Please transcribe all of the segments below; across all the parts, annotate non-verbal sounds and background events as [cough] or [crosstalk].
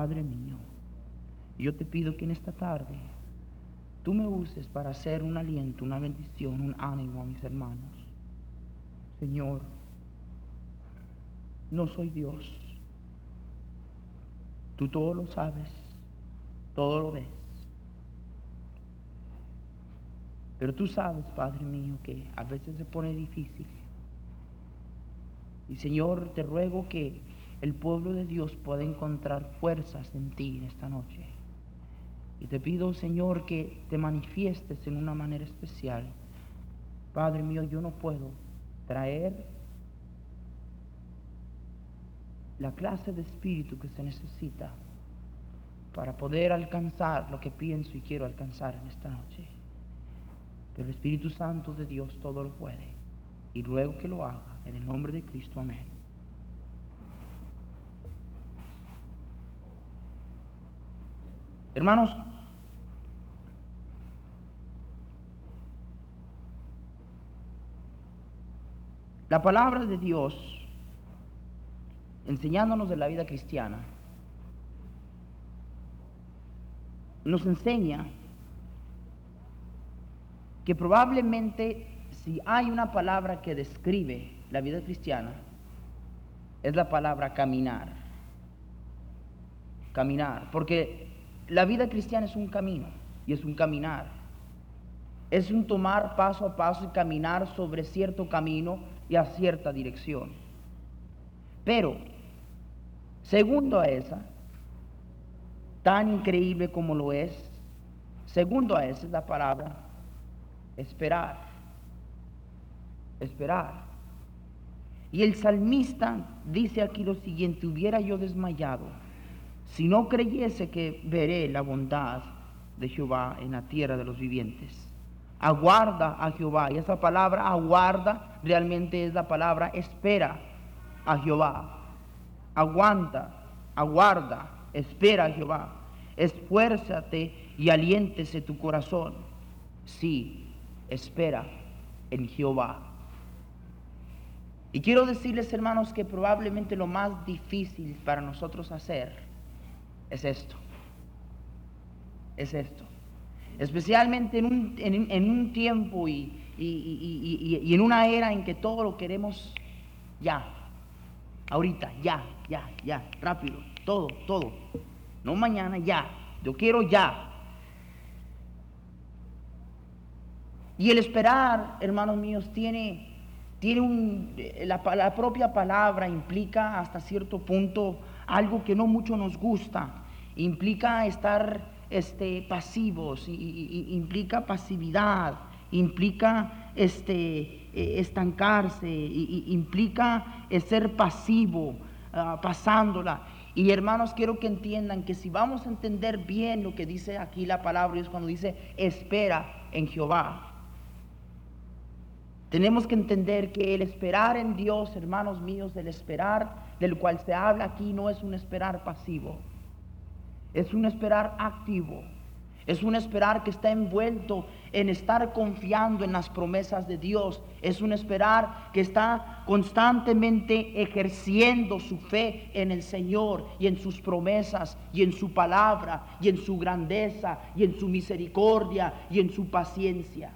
Padre mío, yo te pido que en esta tarde tú me uses para hacer un aliento, una bendición, un ánimo a mis hermanos. Señor, no soy Dios. Tú todo lo sabes, todo lo ves. Pero tú sabes, Padre mío, que a veces se pone difícil. Y Señor, te ruego que el pueblo de Dios puede encontrar fuerzas en ti en esta noche. Y te pido, Señor, que te manifiestes en una manera especial. Padre mío, yo no puedo traer la clase de espíritu que se necesita para poder alcanzar lo que pienso y quiero alcanzar en esta noche. Pero el Espíritu Santo de Dios todo lo puede. Y luego que lo haga, en el nombre de Cristo, amén. Hermanos, la palabra de Dios, enseñándonos de la vida cristiana, nos enseña que probablemente si hay una palabra que describe la vida cristiana, es la palabra caminar. Caminar, porque la vida cristiana es un camino y es un caminar. Es un tomar paso a paso y caminar sobre cierto camino y a cierta dirección. Pero, segundo a esa, tan increíble como lo es, segundo a esa es la palabra esperar. Esperar. Y el salmista dice aquí lo siguiente, hubiera yo desmayado si no creyese que veré la bondad de Jehová en la tierra de los vivientes. Aguarda a Jehová. Y esa palabra aguarda realmente es la palabra espera a Jehová. Aguanta, aguarda, espera a Jehová. Esfuérzate y aliéntese tu corazón. Sí, espera en Jehová. Y quiero decirles, hermanos, que probablemente lo más difícil para nosotros hacer es esto. Es esto. Especialmente en un, en, un tiempo y, y, en una era en que todo lo queremos ya. Ahorita, ya, ya, ya, rápido, todo, todo. No mañana, ya. Yo quiero ya. Y el esperar, hermanos míos, tiene, tiene un, la, la propia palabra implica hasta cierto punto algo que no mucho nos gusta implica estar este, pasivos, y, implica pasividad, implica este, eh, estancarse, implica ser pasivo, ah, pasándola. Y hermanos, quiero que entiendan que si vamos a entender bien lo que dice aquí la palabra, es cuando dice espera en Jehová. Tenemos que entender que el esperar en Dios, hermanos míos, el esperar del cual se habla aquí no es un esperar pasivo. Es un esperar activo. Es un esperar que está envuelto en estar confiando en las promesas de Dios. Es un esperar que está constantemente ejerciendo su fe en el Señor y en sus promesas y en su palabra y en su grandeza y en su misericordia y en su paciencia.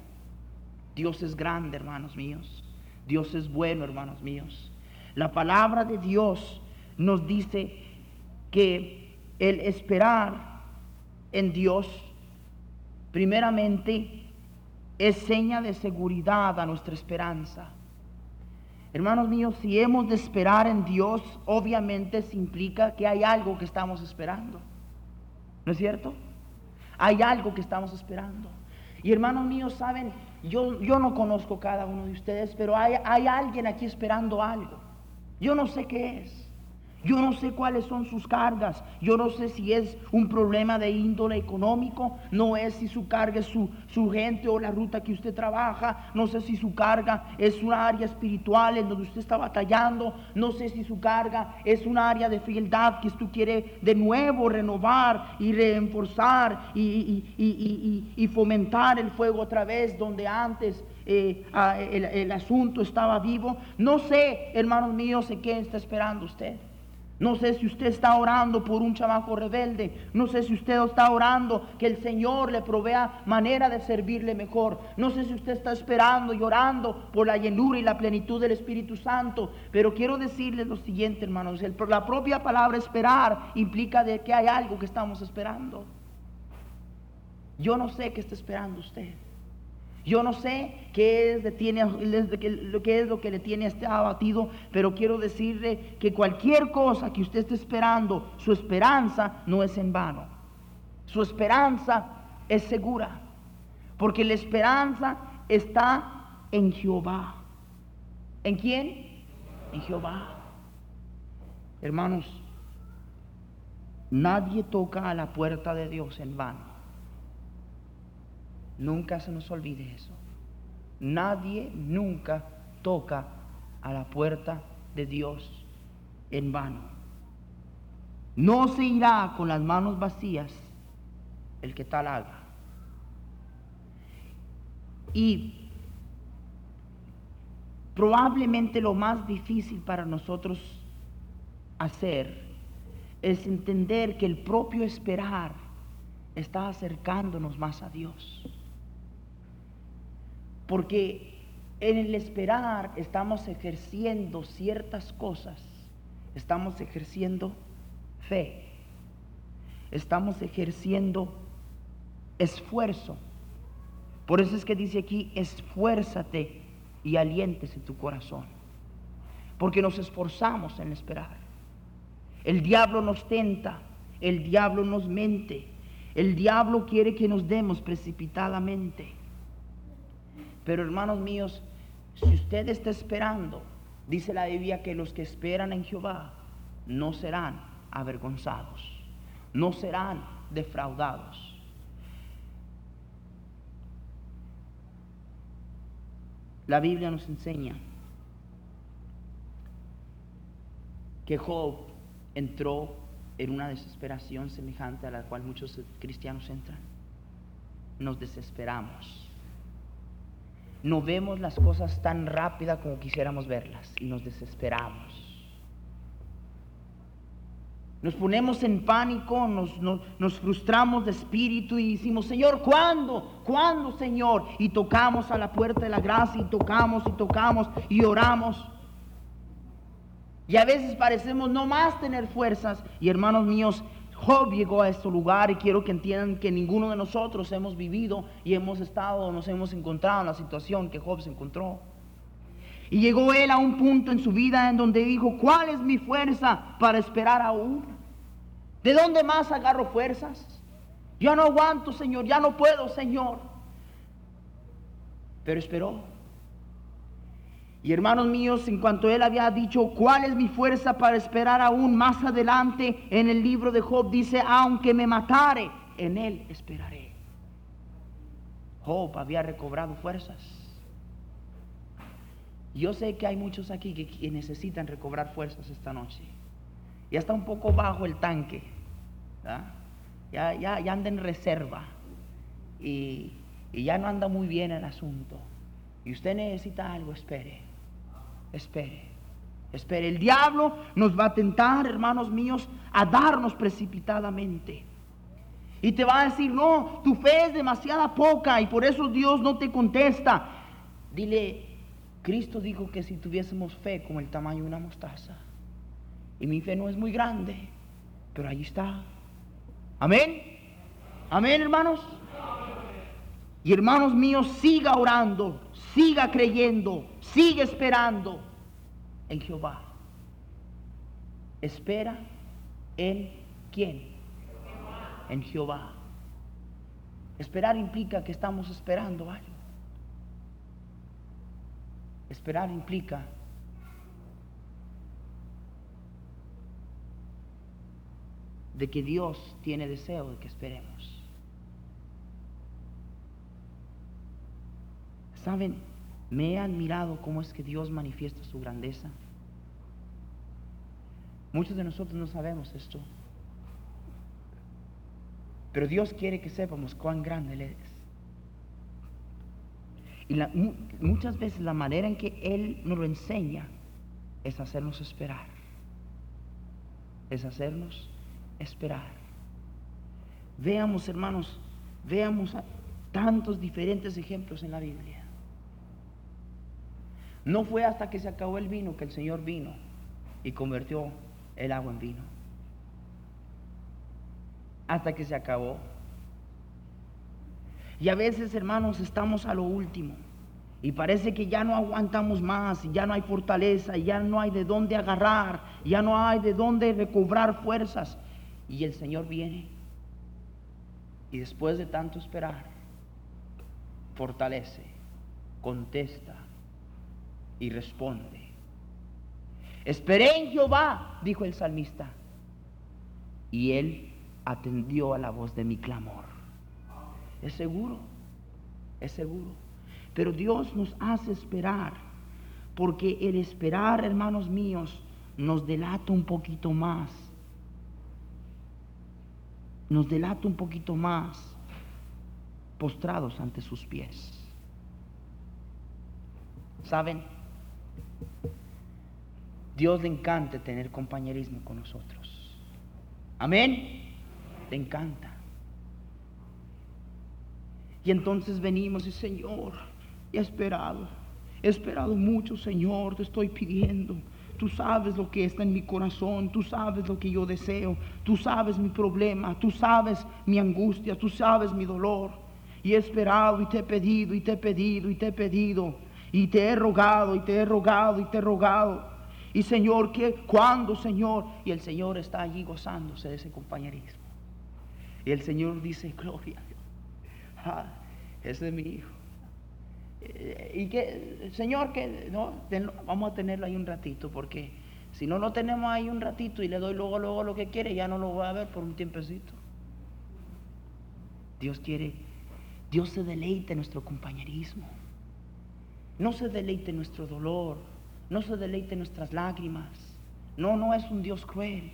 Dios es grande, hermanos míos. Dios es bueno, hermanos míos. La palabra de Dios nos dice que el esperar en Dios, primeramente, es seña de seguridad a nuestra esperanza. Hermanos míos, si hemos de esperar en Dios, obviamente se implica que hay algo que estamos esperando. ¿No es cierto? Hay algo que estamos esperando. Y hermanos míos, saben, yo, yo no conozco cada uno de ustedes, pero hay, hay alguien aquí esperando algo. Yo no sé qué es. Yo no sé cuáles son sus cargas. Yo no sé si es un problema de índole económico. No es si su carga es su, su, gente o la ruta que usted trabaja. No sé si su carga es un área espiritual en donde usted está batallando. No sé si su carga es un área de frialdad que usted quiere de nuevo renovar y reforzar y, y, y, y fomentar el fuego otra vez donde antes eh, el, el asunto estaba vivo. No sé, hermanos míos, en qué está esperando usted. No sé si usted está orando por un chamaco rebelde. No sé si usted está orando que el Señor le provea manera de servirle mejor. No sé si usted está esperando y orando por la llenura y la plenitud del Espíritu Santo. Pero quiero decirles lo siguiente, hermanos. La propia palabra esperar implica de que hay algo que estamos esperando. Yo no sé qué está esperando usted. Yo no sé qué es, que es lo que le tiene a este abatido, pero quiero decirle que cualquier cosa que usted esté esperando, su esperanza no es en vano. Su esperanza es segura, porque la esperanza está en Jehová. ¿En quién? En Jehová. Hermanos, nadie toca a la puerta de Dios en vano. Nunca se nos olvide eso. Nadie nunca toca a la puerta de Dios en vano. No se irá con las manos vacías el que tal haga. Y probablemente lo más difícil para nosotros hacer es entender que el propio esperar está acercándonos más a Dios. Porque en el esperar estamos ejerciendo ciertas cosas. Estamos ejerciendo fe. Estamos ejerciendo esfuerzo. Por eso es que dice aquí, esfuérzate y aliéntese tu corazón. Porque nos esforzamos en esperar. El diablo nos tenta, el diablo nos mente, el diablo quiere que nos demos precipitadamente. Pero hermanos míos, si usted está esperando, dice la Biblia que los que esperan en Jehová no serán avergonzados, no serán defraudados. La Biblia nos enseña que Job entró en una desesperación semejante a la cual muchos cristianos entran. Nos desesperamos no vemos las cosas tan rápidas como quisiéramos verlas y nos desesperamos. Nos ponemos en pánico, nos, nos, frustramos de espíritu y decimos, Señor, ¿cuándo? ¿Cuándo, Señor? Y tocamos a la puerta de la gracia y tocamos y tocamos y oramos. Y a veces parecemos no más tener fuerzas. Y hermanos míos, Job llegó a este lugar y quiero que entiendan que ninguno de nosotros hemos vivido y hemos estado, nos hemos encontrado en la situación que Job se encontró. Y llegó él a un punto en su vida en donde dijo, ¿cuál es mi fuerza para esperar aún? ¿De dónde más agarro fuerzas? Ya no aguanto, Señor, ya no puedo, Señor. Pero esperó. Y hermanos míos, en cuanto él había dicho, ¿cuál es mi fuerza para esperar aún más adelante? En el libro de Job dice, aunque me matare, en él esperaré. Job había recobrado fuerzas. Yo sé que hay muchos aquí que, necesitan recobrar fuerzas esta noche. Ya está un poco bajo el tanque. Ya, ya, ya anda en reserva. Y, y ya no anda muy bien el asunto. Y usted necesita algo, espere espere. Espere, el diablo nos va a tentar, hermanos míos, a darnos precipitadamente. Y te va a decir, no, tu fe es demasiada poca y por eso Dios no te contesta. Dile, Cristo dijo que si tuviésemos fe como el tamaño de una mostaza, y mi fe no es muy grande, pero ahí está. Amén. Amén, hermanos. Y hermanos míos, siga orando, siga creyendo, siga esperando. En Jehová. Espera en quién? En Jehová. Esperar implica que estamos esperando algo. Esperar implica de que Dios tiene deseo de que esperemos. ¿Saben? Me he admirado cómo es que Dios manifiesta su grandeza. Muchos de nosotros no sabemos esto. Pero Dios quiere que sepamos cuán grande Él es. Y muchas veces la manera en que Él nos lo enseña es hacernos esperar. Es hacernos esperar. Veamos, hermanos, veamos tantos diferentes ejemplos en la Biblia. No fue hasta que se acabó el vino que el Señor vino y convirtió el agua en vino. Hasta que se acabó. Y a veces, hermanos, estamos a lo último. Y parece que ya no aguantamos más, y ya no hay fortaleza, ya no hay de dónde agarrar, ya no hay de dónde recobrar fuerzas. Y el Señor viene. Y después de tanto esperar, fortalece, contesta y responde. Esperé en Jehová, dijo el salmista, y él atendió a la voz de mi clamor. Es seguro, es seguro. Pero Dios nos hace esperar, porque el esperar, hermanos míos, nos delata un poquito más. Nos delata un poquito más postrados ante sus pies. ¿Saben? Dios le encanta tener compañerismo con nosotros. Amén. Le encanta. Y entonces venimos y Señor, he esperado, he esperado mucho, Señor, te estoy pidiendo. Tú sabes lo que está en mi corazón, tú sabes lo que yo deseo, tú sabes mi problema, tú sabes mi angustia, tú sabes mi dolor. Y he esperado y te he pedido y te he pedido y te he pedido y te he rogado y te he rogado y te he rogado. Y Señor, ¿qué? ¿cuándo, Señor? Y el Señor está allí gozándose de ese compañerismo. Y el Señor dice, gloria a Dios. Ah, ese es mi hijo. Eh, y que, Señor, que no, vamos a tenerlo ahí un ratito, porque si no lo tenemos ahí un ratito y le doy luego, luego lo que quiere, ya no lo voy a ver por un tiempecito. Dios quiere, Dios se deleite en nuestro compañerismo. No se deleite nuestro dolor, no se deleite nuestras lágrimas. No, no es un Dios cruel,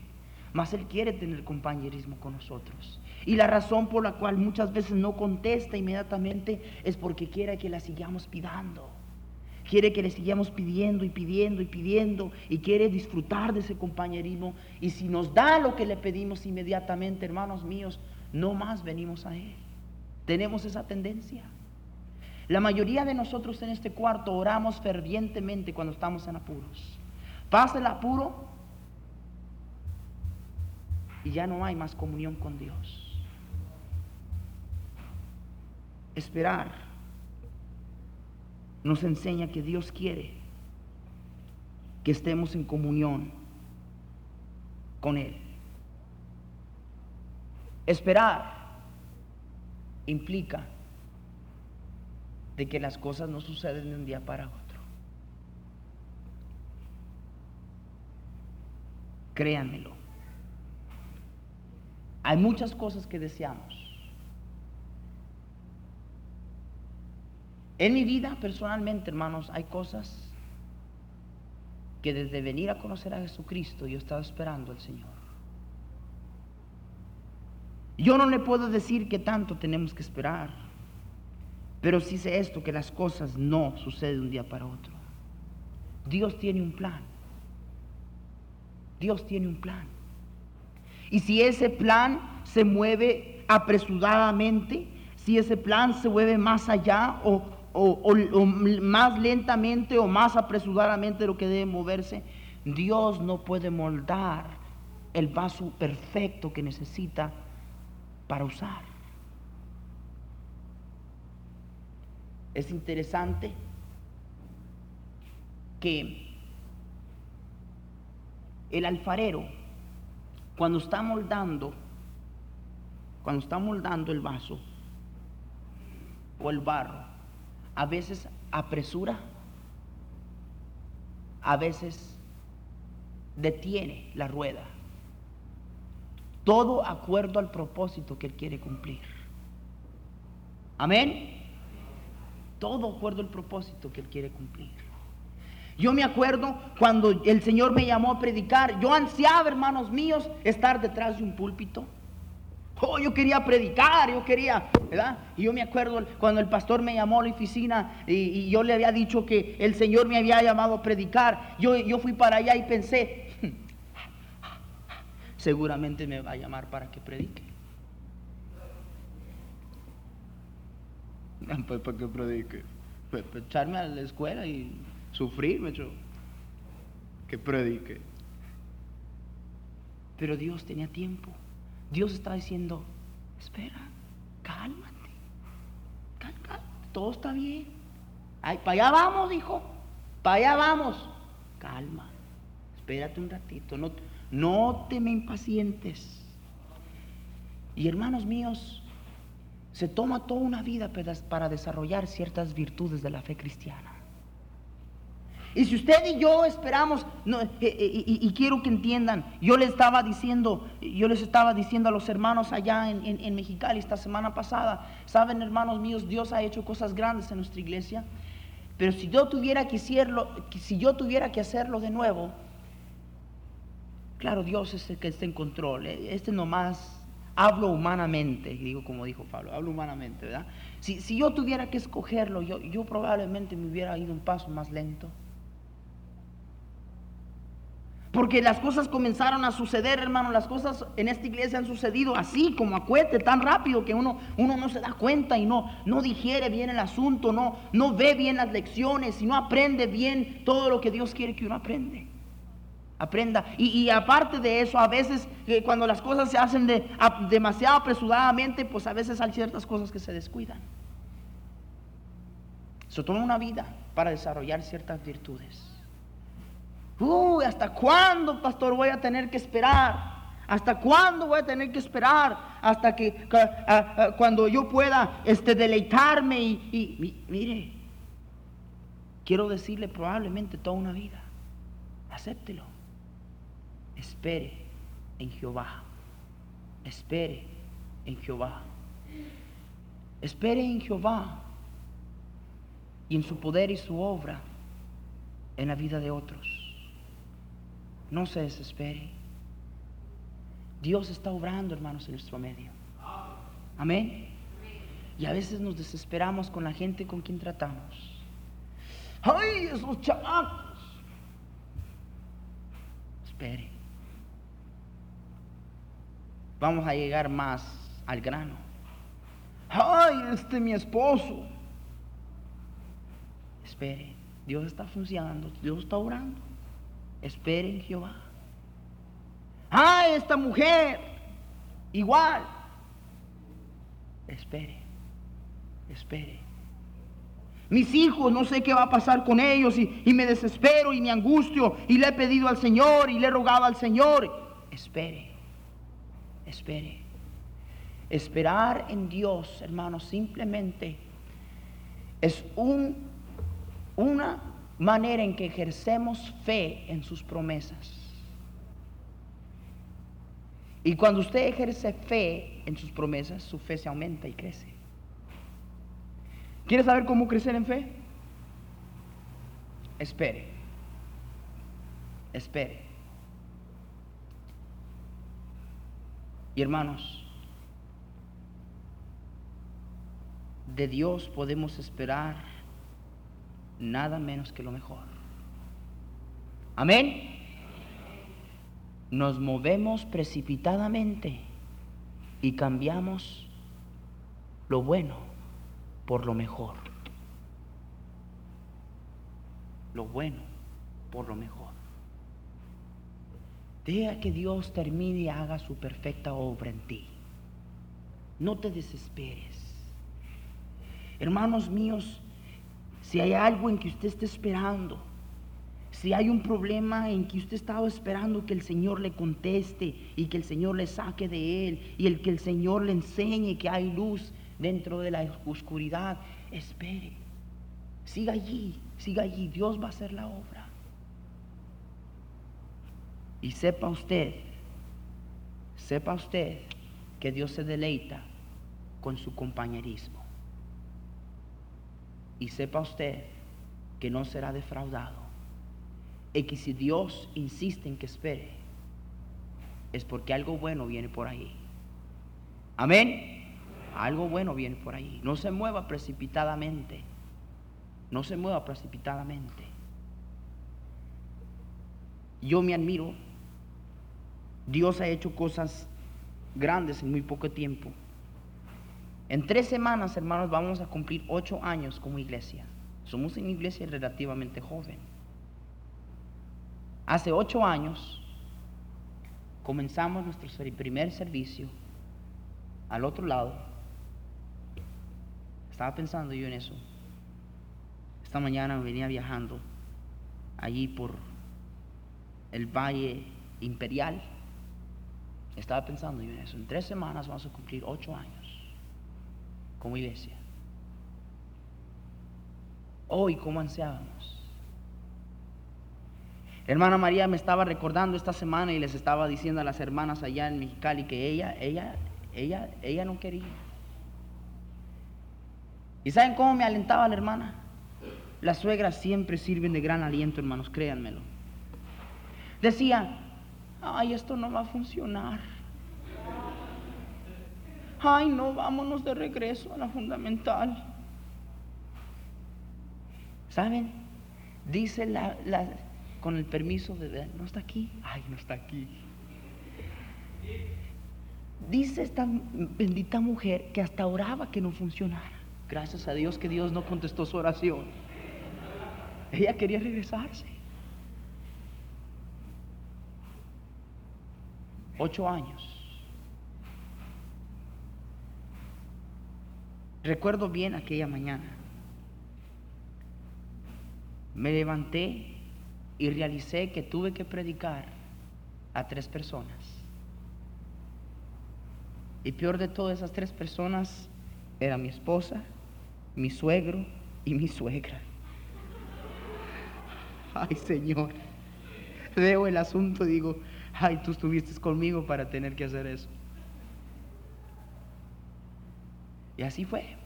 mas Él quiere tener compañerismo con nosotros. Y la razón por la cual muchas veces no contesta inmediatamente es porque quiere que la sigamos pidiendo. Quiere que le sigamos pidiendo y pidiendo y pidiendo y quiere disfrutar de ese compañerismo. Y si nos da lo que le pedimos inmediatamente, hermanos míos, no más venimos a Él. Tenemos esa tendencia. La mayoría de nosotros en este cuarto oramos fervientemente cuando estamos en apuros. Pasa el apuro y ya no hay más comunión con Dios. Esperar nos enseña que Dios quiere que estemos en comunión con Él. Esperar implica de que las cosas no suceden de un día para otro. Créanmelo. Hay muchas cosas que deseamos. En mi vida, personalmente, hermanos, hay cosas que desde venir a conocer a Jesucristo yo estaba esperando al Señor. Yo no le puedo decir que tanto tenemos que esperar. Pero si sé esto, que las cosas no suceden de un día para otro. Dios tiene un plan. Dios tiene un plan. Y si ese plan se mueve apresuradamente, si ese plan se mueve más allá o, más lentamente o más apresuradamente de lo que debe moverse, Dios no puede moldar el vaso perfecto que necesita para usar. Es interesante que el alfarero, cuando está moldando, cuando está moldando el vaso o el barro, a veces apresura, a veces detiene la rueda. Todo acuerdo al propósito que Él quiere cumplir. Amén. Todo acuerdo al propósito que Él quiere cumplir. Yo me acuerdo cuando el Señor me llamó a predicar, yo ansiaba, hermanos míos, estar detrás de un púlpito. Oh, yo quería predicar, yo quería, ¿verdad? Y yo me acuerdo cuando el pastor me llamó a la oficina y, yo le había dicho que el Señor me había llamado a predicar. Yo, yo fui para allá y pensé, seguramente me va a llamar para que predique. [laughs] Pues para que predique. Pues, pues, echarme a la escuela y sufrirme, yo. Que predique. Pero Dios tenía tiempo. Dios está diciendo, espera, cálmate, cálmate, todo está bien. Ay, para allá vamos, dijo, para allá vamos. Calma, espérate un ratito, no, no te me impacientes. Y hermanos míos, se toma toda una vida para desarrollar ciertas virtudes de la fe cristiana. Y si usted y yo esperamos, eh, eh, y, quiero que entiendan, yo les estaba diciendo, yo les estaba diciendo a los hermanos allá en, en, Mexicali esta semana pasada, saben hermanos míos, Dios ha hecho cosas grandes en nuestra iglesia, pero si yo tuviera que hacerlo, si yo tuviera que hacerlo de nuevo, claro, Dios es el que está en control, eh, este nomás hablo humanamente, digo como dijo Pablo, hablo humanamente, ¿verdad? Si, si yo tuviera que escogerlo, yo, yo probablemente me hubiera ido un paso más lento. Porque las cosas comenzaron a suceder, hermano. Las cosas en esta iglesia han sucedido así, como a cuete, tan rápido que uno, uno no se da cuenta y no, no digiere bien el asunto, no, no ve bien las lecciones y no aprende bien todo lo que Dios quiere que uno aprende. Aprenda. Y, aparte de eso, a veces eh, cuando las cosas se hacen de, demasiado apresuradamente, pues a veces hay ciertas cosas que se descuidan. Se toma una vida para desarrollar ciertas virtudes. Uy, ¿hasta cuándo, pastor, voy a tener que esperar? ¿Hasta cuándo voy a tener que esperar? Hasta que cuando yo pueda este, deleitarme y, mire, quiero decirle probablemente toda una vida. Acéptelo. Espere en Jehová. Espere en Jehová. Espere en Jehová y en su poder y su obra en la vida de otros. No se desespere. Dios está obrando, hermanos, en nuestro medio. Amén. Y a veces nos desesperamos con la gente con quien tratamos. ¡Ay, esos chamacos! Espere. Vamos a llegar más al grano. ¡Ay, este mi esposo! Espere. Dios está funcionando. Dios está obrando. Espere en Jehová. Ah, esta mujer, igual. Espere, espere. Mis hijos, no sé qué va a pasar con ellos y, y, me desespero y me angustio y le he pedido al Señor y le he rogado al Señor. Espere, espere. Esperar en Dios, hermanos, simplemente es un, una manera en que ejercemos fe en sus promesas. Y cuando usted ejerce fe en sus promesas, su fe se aumenta y crece. ¿Quiere saber cómo crecer en fe? Espere. Espere. Y hermanos, de Dios podemos esperar nada menos que lo mejor. Amén. Nos movemos precipitadamente y cambiamos lo bueno por lo mejor. Lo bueno por lo mejor. Deja que Dios termine y haga su perfecta obra en ti. No te desesperes. Hermanos míos, si hay algo en que usted esté esperando, Si hay un problema en que usted estaba esperando que el Señor le conteste y que el Señor le saque de él y el que el Señor le enseñe que hay luz dentro de la oscuridad, espere. Siga allí, siga allí. Dios va a hacer la obra. Y sepa usted, sepa usted que Dios se deleita con su compañerismo. Y sepa usted que no será defraudado. Y que si Dios insiste en que espere, es porque algo bueno viene por ahí. Amén. Algo bueno viene por ahí. No se mueva precipitadamente. No se mueva precipitadamente. Yo me admiro. Dios ha hecho cosas grandes en muy poco tiempo. En tres semanas, hermanos, vamos a cumplir ocho años como iglesia. Somos una iglesia relativamente joven. Hace ocho años comenzamos nuestro primer servicio al otro lado. Estaba pensando yo en eso. Esta mañana venía viajando allí por el Valle Imperial. Estaba pensando yo en eso. En tres semanas vamos a cumplir ocho años como iglesia. Hoy, ¿cómo ansiábamos? Hermana María me estaba recordando esta semana y les estaba diciendo a las hermanas allá en Mexicali que ella, ella, ella, ella no quería. ¿Y saben cómo me alentaba la hermana? Las suegras siempre sirven de gran aliento, hermanos, créanmelo. Decía, ay, esto no va a funcionar ay no, vámonos de regreso a la fundamental. ¿Saben? Dice la, con el permiso de, no está aquí, ay, no está aquí. Dice esta bendita mujer que hasta oraba que no funcionara. Gracias a Dios que Dios no contestó su oración. Ella quería regresarse. Ocho años. Recuerdo bien aquella mañana. Me levanté y realicé que tuve que predicar a tres personas. Y peor de todas esas tres personas era mi esposa, mi suegro y mi suegra. Ay Señor, veo el asunto y digo, ay, tú estuviste conmigo para tener que hacer eso. Y así fue.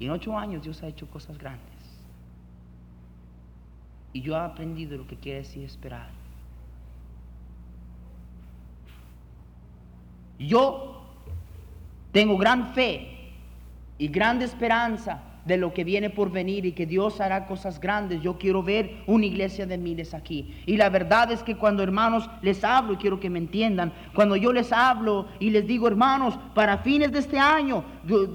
Y en ocho años Dios ha hecho cosas grandes. Y yo he aprendido lo que quiere decir esperar. Yo tengo gran fe y grande esperanza de lo que viene por venir y que Dios hará cosas grandes. Yo quiero ver una iglesia de miles aquí. Y la verdad es que cuando hermanos les hablo, y quiero que me entiendan, cuando yo les hablo y les digo, hermanos, para fines de este año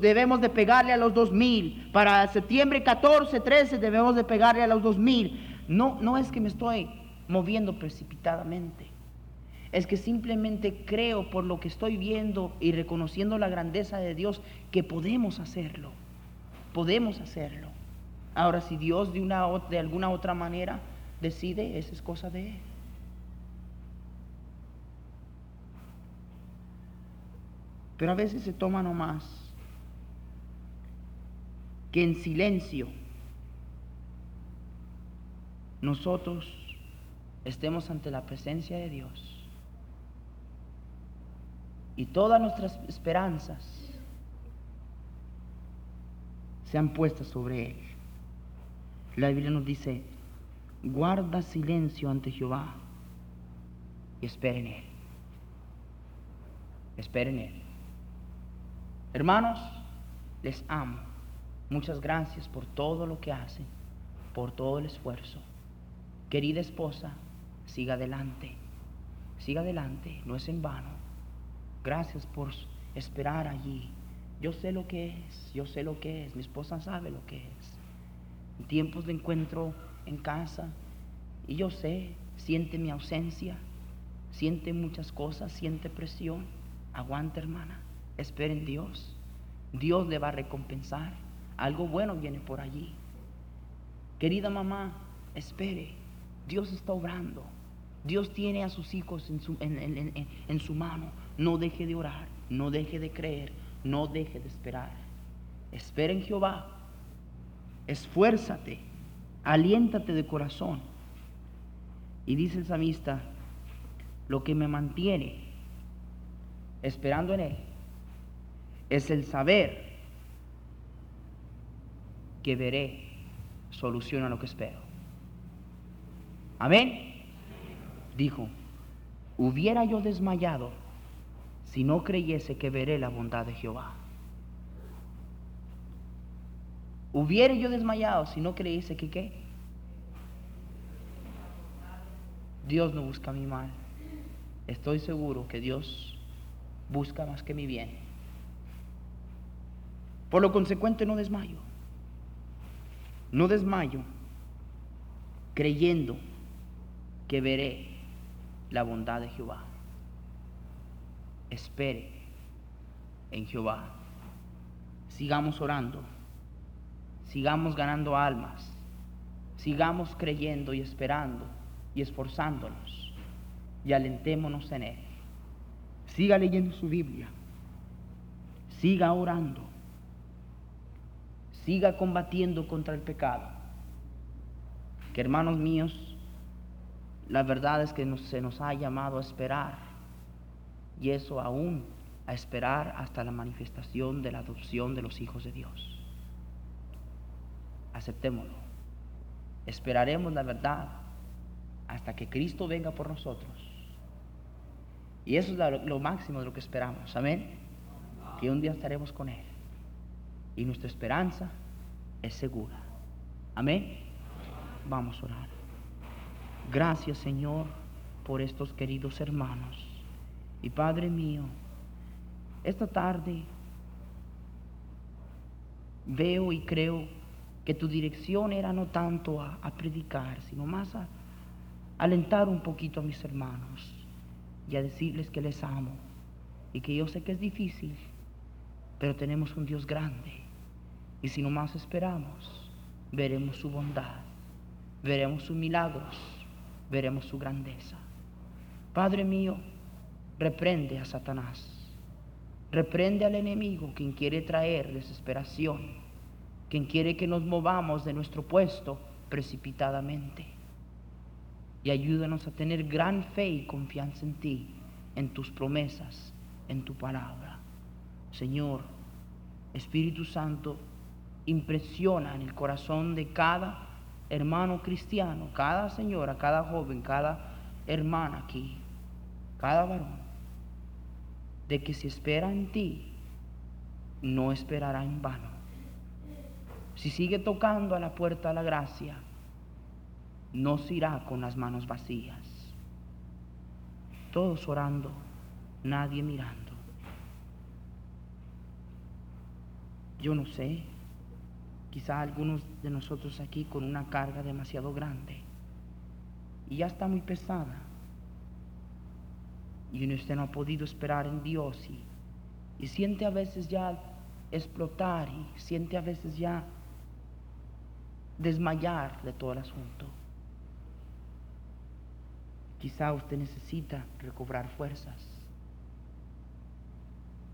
debemos de pegarle a los 2000, para septiembre 14, 13 debemos de pegarle a los 2000. No, no es que me estoy moviendo precipitadamente. Es que simplemente creo por lo que estoy viendo y reconociendo la grandeza de Dios que podemos hacerlo. Podemos hacerlo. Ahora, si Dios de, una, de alguna otra manera decide, esa es cosa de Él. Pero a veces se toma nomás que en silencio nosotros estemos ante la presencia de Dios y todas nuestras esperanzas sean puestas sobre él. La Biblia nos dice, guarda silencio ante Jehová y espera en él. Espera en él. Hermanos, les amo. Muchas gracias por todo lo que hacen, por todo el esfuerzo. Querida esposa, siga adelante. Siga adelante, no es en vano. Gracias por esperar allí yo sé lo que es, yo sé lo que es, mi esposa sabe lo que es. En tiempos de encuentro en casa, y yo sé, siente mi ausencia, siente muchas cosas, siente presión. Aguanta, hermana, espera en Dios. Dios le va a recompensar. Algo bueno viene por allí. Querida mamá, espere. Dios está obrando. Dios tiene a sus hijos en su, en su mano. No deje de orar, no deje de creer, no deje de esperar. Espera en Jehová. Esfuérzate, aliéntate de corazón. Y dice el samista, lo que me mantiene esperando en Él es el saber que veré solución a lo que espero. Amén. Dijo, hubiera yo desmayado si no creyese que veré la bondad de Jehová. Hubiera yo desmayado si no creyese que qué. Dios no busca mi mal. Estoy seguro que Dios busca más que mi bien. Por lo consecuente no desmayo. No desmayo creyendo que veré la bondad de Jehová. Espere en Jehová. Sigamos orando. Sigamos ganando almas. Sigamos creyendo y esperando y esforzándonos. Y alentémonos en Él. Siga leyendo su Biblia. Siga orando. Siga combatiendo contra el pecado. Que hermanos míos, la verdad es que se nos ha llamado a esperar. Y eso aún a esperar hasta la manifestación de la adopción de los hijos de Dios. Aceptémoslo. Esperaremos la verdad hasta que Cristo venga por nosotros. Y eso es lo, máximo de lo que esperamos. Amén. Que un día estaremos con Él. Y nuestra esperanza es segura. Amén. Vamos a orar. Gracias Señor por estos queridos hermanos. Y Padre mío, esta tarde veo y creo que tu dirección era no tanto a, predicar, sino más a alentar un poquito a mis hermanos y a decirles que les amo y que yo sé que es difícil, pero tenemos un Dios grande y si no más esperamos, veremos su bondad, veremos sus milagros, veremos su grandeza. Padre mío, reprende a Satanás, reprende al enemigo quien quiere traer desesperación, quien quiere que nos movamos de nuestro puesto precipitadamente. Y ayúdanos a tener gran fe y confianza en ti, en tus promesas, en tu palabra. Señor, Espíritu Santo, impresiona en el corazón de cada hermano cristiano, cada señora, cada joven, cada hermana aquí, cada varón, de que si espera en ti, no esperará en vano. Si sigue tocando a la puerta de la gracia, no se irá con las manos vacías. Todos orando, nadie mirando. Yo no sé, quizá algunos de nosotros aquí con una carga demasiado grande y ya está muy pesada. Y usted no ha podido esperar en Dios y, siente a veces ya explotar y siente a veces ya desmayar de todo el asunto. Quizá usted necesita recobrar fuerzas.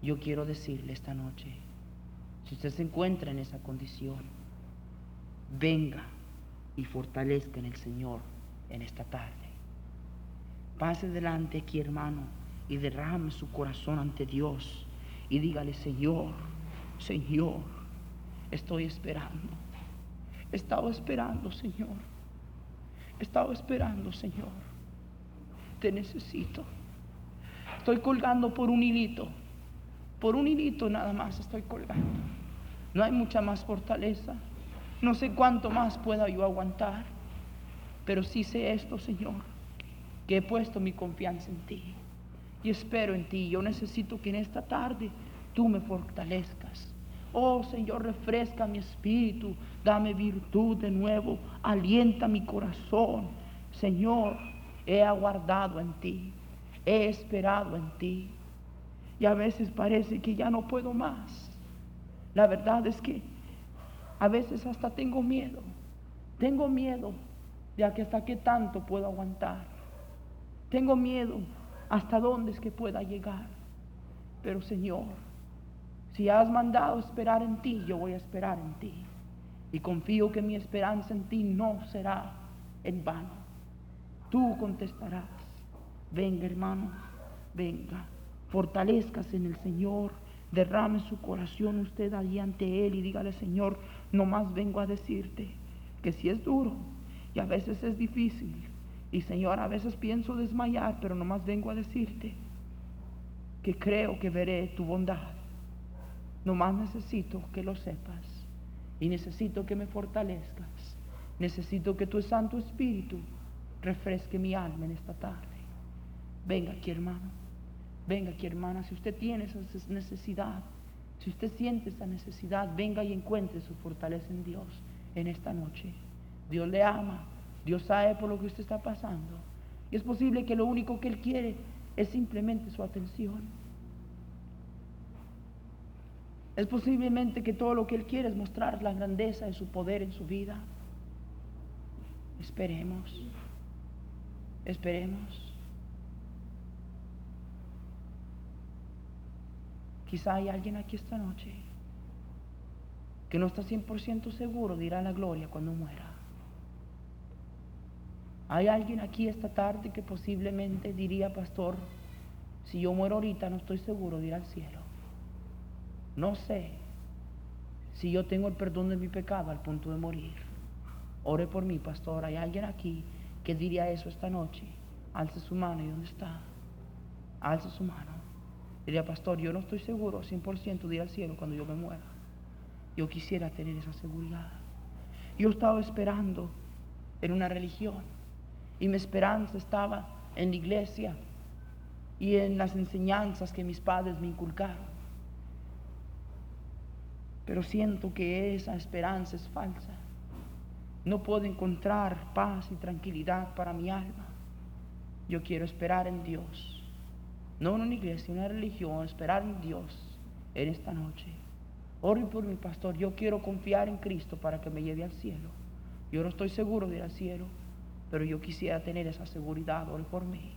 Yo quiero decirle esta noche, si usted se encuentra en esa condición, venga y fortalezca en el Señor en esta tarde. Pase delante aquí, hermano, y derrame su corazón ante Dios y dígale, Señor, Señor, estoy esperando. He estado esperando, Señor. He estado esperando, Señor te necesito. Estoy colgando por un hilito, por un hilito nada más estoy colgando. No hay mucha más fortaleza. No sé cuánto más pueda yo aguantar, pero sí sé esto, Señor, que he puesto mi confianza en ti y espero en ti. Yo necesito que en esta tarde tú me fortalezcas. Oh Señor, refresca mi espíritu, dame virtud de nuevo, alienta mi corazón. Señor, he aguardado en ti, he esperado en ti. Y a veces parece que ya no puedo más. La verdad es que a veces hasta tengo miedo. Tengo miedo de que hasta qué tanto puedo aguantar. Tengo miedo hasta dónde es que pueda llegar. Pero Señor, si has mandado esperar en ti, yo voy a esperar en ti. Y confío que mi esperanza en ti no será en vano. Tú contestarás. Venga, hermano, venga. Fortalezcase en el Señor. Derrame su corazón usted allí ante Él y dígale, Señor, no más vengo a decirte que si es duro y a veces es difícil. Y Señor, a veces pienso desmayar, pero no más vengo a decirte que creo que veré tu bondad. No más necesito que lo sepas y necesito que me fortalezcas. Necesito que tu Santo Espíritu refresque mi alma en esta tarde. Venga aquí, hermano. Venga aquí, hermana. Si usted tiene esa necesidad, si usted siente esa necesidad, venga y encuentre su fortaleza en Dios en esta noche. Dios le ama. Dios sabe por lo que usted está pasando. Y es posible que lo único que Él quiere es simplemente su atención. Es posiblemente que todo lo que Él quiere es mostrar la grandeza de su poder en su vida. Esperemos. Esperemos. Quizá hay alguien aquí esta noche que no está 100% seguro de ir a la gloria cuando muera. Hay alguien aquí esta tarde que posiblemente diría, pastor, si yo muero ahorita no estoy seguro de ir al cielo. No sé si yo tengo el perdón de mi pecado al punto de morir. Ore por mí, pastor. Hay alguien aquí que diría eso esta noche. Alce su mano. ¿Y dónde está? Alce su mano. Diría, pastor, yo no estoy seguro 100% de ir al cielo cuando yo me muera. Yo quisiera tener esa seguridad. Yo estaba esperando en una religión y mi esperanza estaba en la iglesia y en las enseñanzas que mis padres me inculcaron. Pero siento que esa esperanza es falsa. No puedo encontrar paz y tranquilidad para mi alma. Yo quiero esperar en Dios. No en una iglesia, en una religión, esperar en Dios en esta noche. Ore por mi pastor. Yo quiero confiar en Cristo para que me lleve al cielo. Yo no estoy seguro de ir al cielo, pero yo quisiera tener esa seguridad. Ore por mí.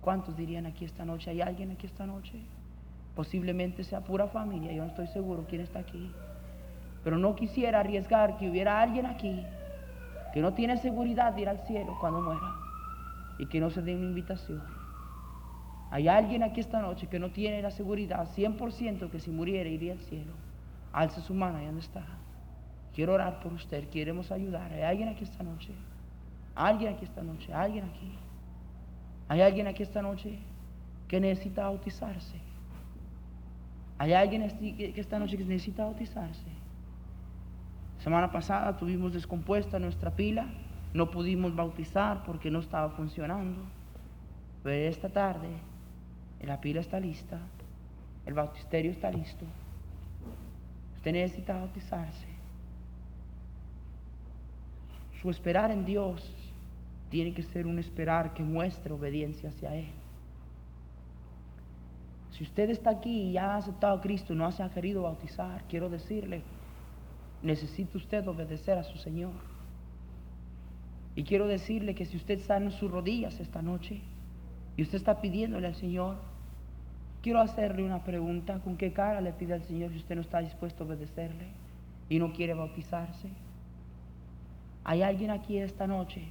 ¿Cuántos dirían aquí esta noche? ¿Hay alguien aquí esta noche? Posiblemente sea pura familia. Yo no estoy seguro quién está aquí. Pero no quisiera arriesgar que hubiera alguien aquí que no tiene seguridad de ir al cielo cuando muera y que no se dé una invitación. Hay alguien aquí esta noche que no tiene la seguridad 100% que si muriera iría al cielo. Alce su mano, ahí donde está. Quiero orar por usted, queremos ayudar. Hay alguien aquí esta noche. Alguien aquí esta noche, alguien aquí. Hay alguien aquí esta noche que necesita bautizarse. Hay alguien que esta noche que necesita bautizarse. Semana pasada tuvimos descompuesta nuestra pila, no pudimos bautizar porque no estaba funcionando. Pero esta tarde la pila está lista, el bautisterio está listo. Usted necesita bautizarse. Su esperar en Dios tiene que ser un esperar que muestre obediencia hacia Él. Si usted está aquí y ya ha aceptado a Cristo y no se ha querido bautizar, quiero decirle, necesita usted obedecer a su Señor. Y quiero decirle que si usted está en sus rodillas esta noche y usted está pidiéndole al Señor, quiero hacerle una pregunta. ¿Con qué cara le pide al Señor si usted no está dispuesto a obedecerle y no quiere bautizarse? Hay alguien aquí esta noche.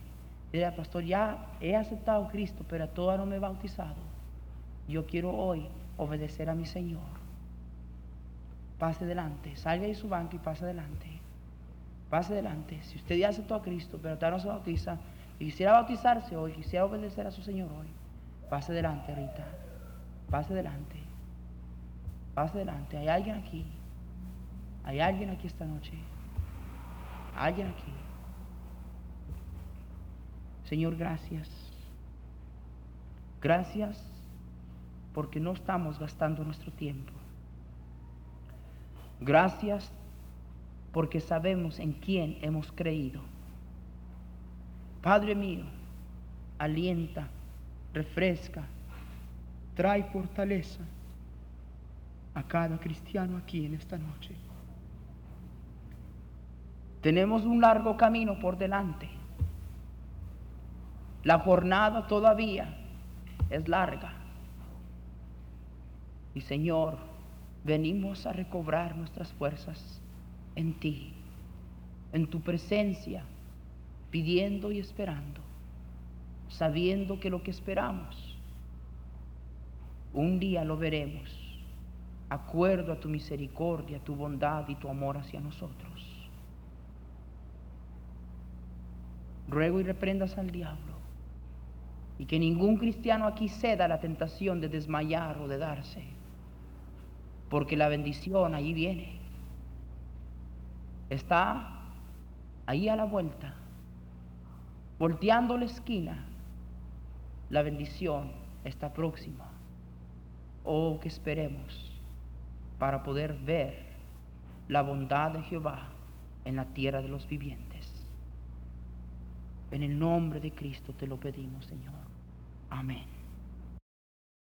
Dirá, pastor, ya he aceptado a Cristo, pero todavía no me he bautizado. Yo quiero hoy obedecer a mi Señor pase adelante, salga de su banco y pase adelante. Pase adelante. Si usted ya aceptó a Cristo, pero todavía no se bautiza, y quisiera bautizarse hoy, quisiera obedecer a su Señor hoy, pase adelante ahorita. Pase adelante. Pase adelante. Hay alguien aquí. Hay alguien aquí esta noche. Alguien aquí. Señor, gracias. Gracias porque no estamos gastando nuestro tiempo. Gracias porque sabemos en quién hemos creído. Padre mío, alienta, refresca, trae fortaleza a cada cristiano aquí en esta noche. Tenemos un largo camino por delante. La jornada todavía es larga. Y Señor, venimos a recobrar nuestras fuerzas en ti, en tu presencia, pidiendo y esperando, sabiendo que lo que esperamos, un día lo veremos, acuerdo a tu misericordia, tu bondad y tu amor hacia nosotros. Ruego y reprendas al diablo y que ningún cristiano aquí ceda la tentación de desmayar o de darse, porque la bendición allí viene. Está ahí a la vuelta, volteando la esquina, la bendición está próxima. Oh, que esperemos para poder ver la bondad de Jehová en la tierra de los vivientes. En el nombre de Cristo te lo pedimos, Señor. Amén.